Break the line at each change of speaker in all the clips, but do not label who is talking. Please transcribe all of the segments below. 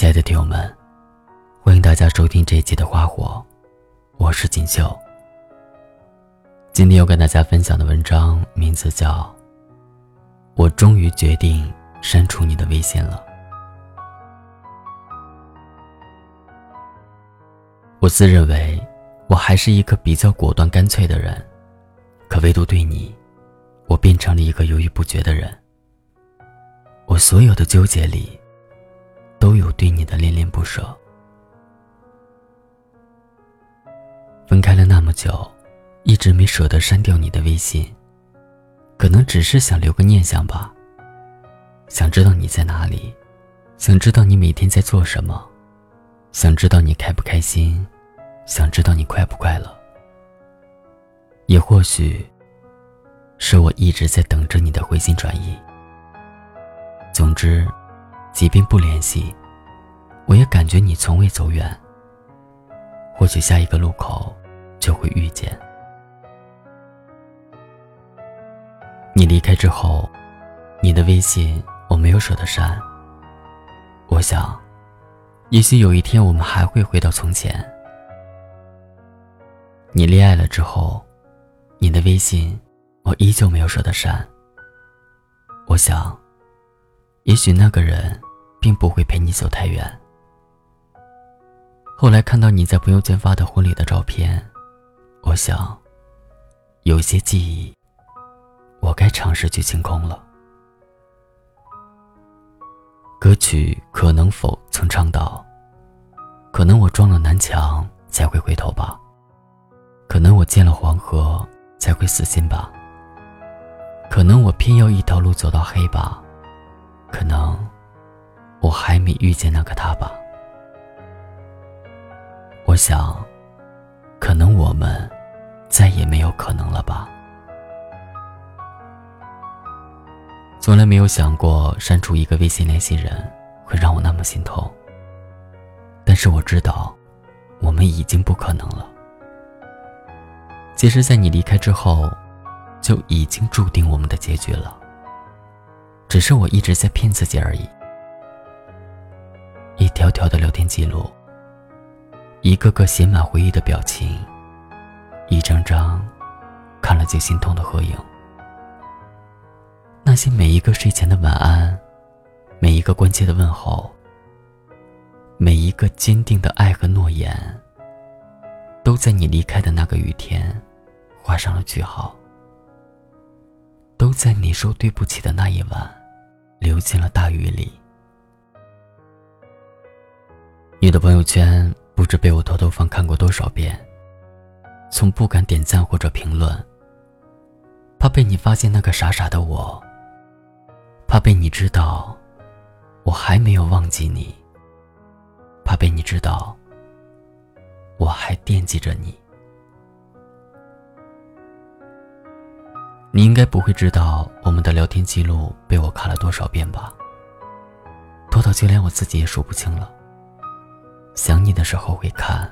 亲爱的听友们，欢迎大家收听这一期的《花火》，我是锦绣。今天要跟大家分享的文章名字叫《我终于决定删除你的微信了》。我自认为我还是一个比较果断干脆的人，可唯独对你，我变成了一个犹豫不决的人。我所有的纠结里。都有对你的恋恋不舍。分开了那么久，一直没舍得删掉你的微信，可能只是想留个念想吧。想知道你在哪里，想知道你每天在做什么，想知道你开不开心，想知道你快不快乐。也或许，是我一直在等着你的回心转意。总之。即便不联系，我也感觉你从未走远。或许下一个路口就会遇见。你离开之后，你的微信我没有舍得删。我想，也许有一天我们还会回到从前。你恋爱了之后，你的微信我依旧没有舍得删。我想。也许那个人，并不会陪你走太远。后来看到你在朋友圈发的婚礼的照片，我想，有些记忆，我该尝试去清空了。歌曲可能否曾唱到，可能我撞了南墙才会回头吧，可能我见了黄河才会死心吧，可能我偏要一条路走到黑吧。可能我还没遇见那个他吧。我想，可能我们再也没有可能了吧。从来没有想过删除一个微信联系人会让我那么心痛。但是我知道，我们已经不可能了。其实，在你离开之后，就已经注定我们的结局了。只是我一直在骗自己而已。一条条的聊天记录，一个个写满回忆的表情，一张张看了就心痛的合影。那些每一个睡前的晚安，每一个关切的问候，每一个坚定的爱和诺言，都在你离开的那个雨天，画上了句号。都在你说对不起的那一晚。流进了大雨里。你的朋友圈不知被我偷偷翻看过多少遍，从不敢点赞或者评论，怕被你发现那个傻傻的我，怕被你知道我还没有忘记你，怕被你知道我还惦记着你。你应该不会知道我们的聊天记录被我看了多少遍吧？多到就连我自己也数不清了。想你的时候会看，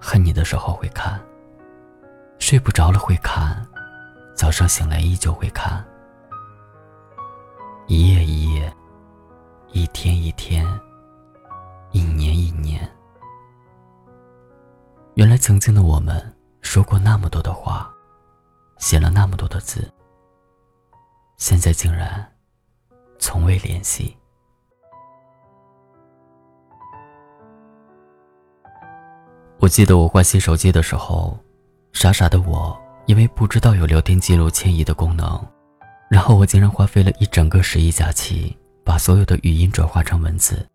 恨你的时候会看，睡不着了会看，早上醒来依旧会看。一夜一夜，一天一天，一年一年。原来曾经的我们说过那么多的话。写了那么多的字，现在竟然从未联系。我记得我换新手机的时候，傻傻的我因为不知道有聊天记录迁移的功能，然后我竟然花费了一整个十一假期，把所有的语音转化成文字，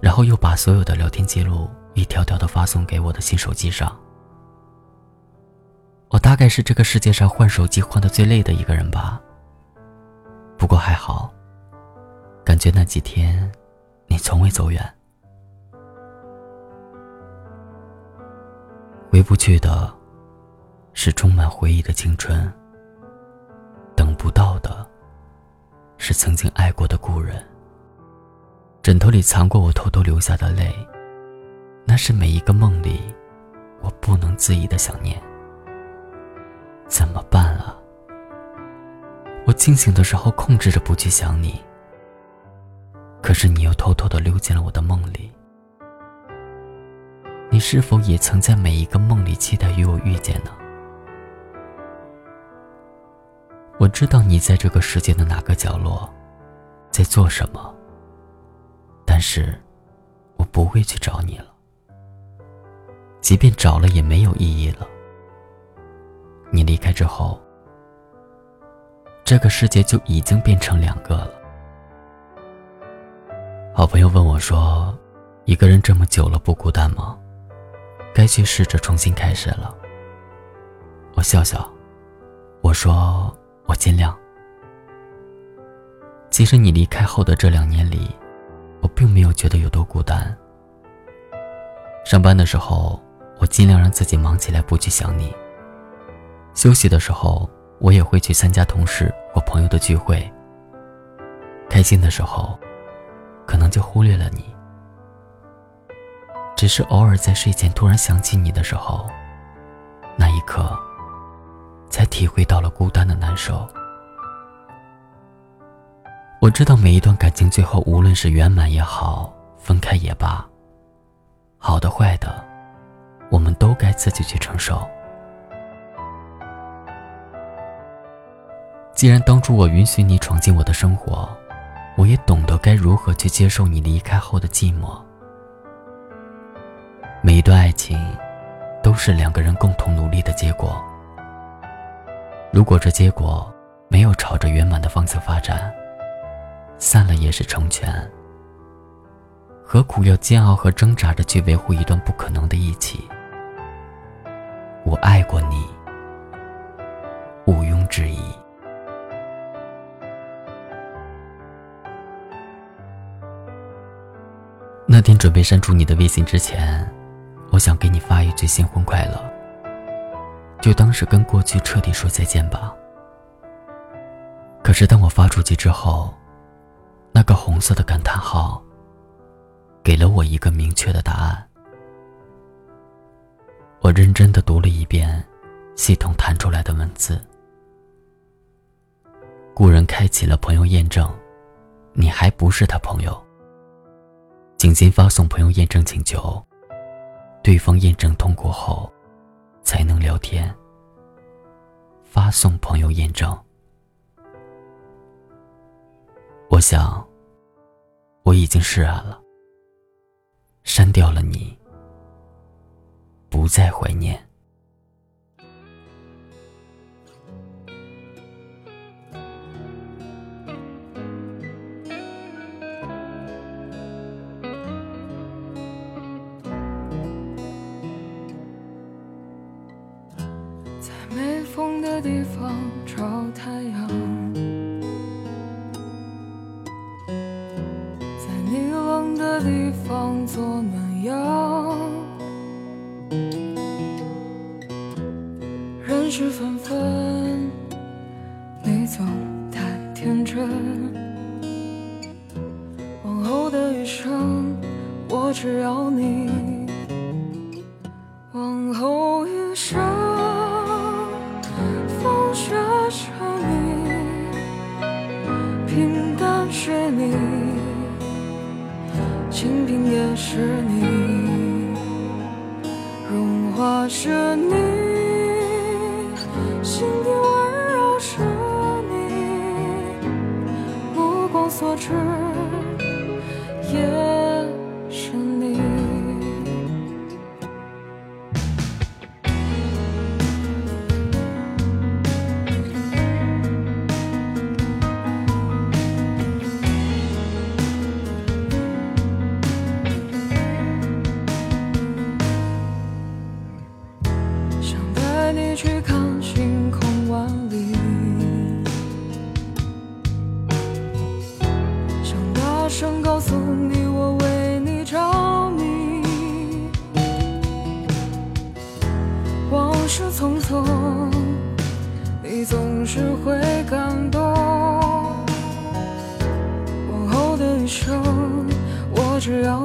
然后又把所有的聊天记录一条条的发送给我的新手机上。我大概是这个世界上换手机换的最累的一个人吧。不过还好，感觉那几天，你从未走远。回不去的，是充满回忆的青春。等不到的，是曾经爱过的故人。枕头里藏过我偷偷流下的泪，那是每一个梦里，我不能自已的想念。怎么办啊？我清醒的时候控制着不去想你，可是你又偷偷的溜进了我的梦里。你是否也曾在每一个梦里期待与我遇见呢？我知道你在这个世界的哪个角落，在做什么。但是，我不会去找你了。即便找了，也没有意义了。你离开之后，这个世界就已经变成两个了。好朋友问我说：“一个人这么久了，不孤单吗？该去试着重新开始了。”我笑笑，我说：“我尽量。”其实你离开后的这两年里，我并没有觉得有多孤单。上班的时候，我尽量让自己忙起来，不去想你。休息的时候，我也会去参加同事或朋友的聚会。开心的时候。可能就忽略了你，只是偶尔在睡前突然想起你的时候，那一刻，才体会到了孤单的难受。我知道每一段感情最后，无论是圆满也好，分开也罢，好的坏的，我们都该自己去承受。既然当初我允许你闯进我的生活。我也懂得该如何去接受你离开后的寂寞。一段爱情，都是两个人共同努力的结果。如果这结果没有朝着圆满的方向发展，散了也是成全。何苦要煎熬和挣扎着去维护一段不可能的一起？我爱过你，毋庸置疑。那天准备删除你的微信之前，我想给你发一句新婚快乐，就当是跟过去彻底说再见吧。可是当我发出去之后，那个红色的感叹号，给了我一个明确的答案。我认真的读了一遍，系统弹出来的文字。故人开启了朋友验证，你还不是他朋友。请先发送朋友验证请求，对方验证通过后，才能聊天。发送朋友验证。我想，我已经释然了，删掉了你，不再怀念。
风的地方找太阳，在你冷的地方做暖阳。人事纷纷，你总太天真。往后的余生，我只要你。清贫也是你，融化是你，心底温柔是你，目光所至也。总是会感动。往后的余生，我只要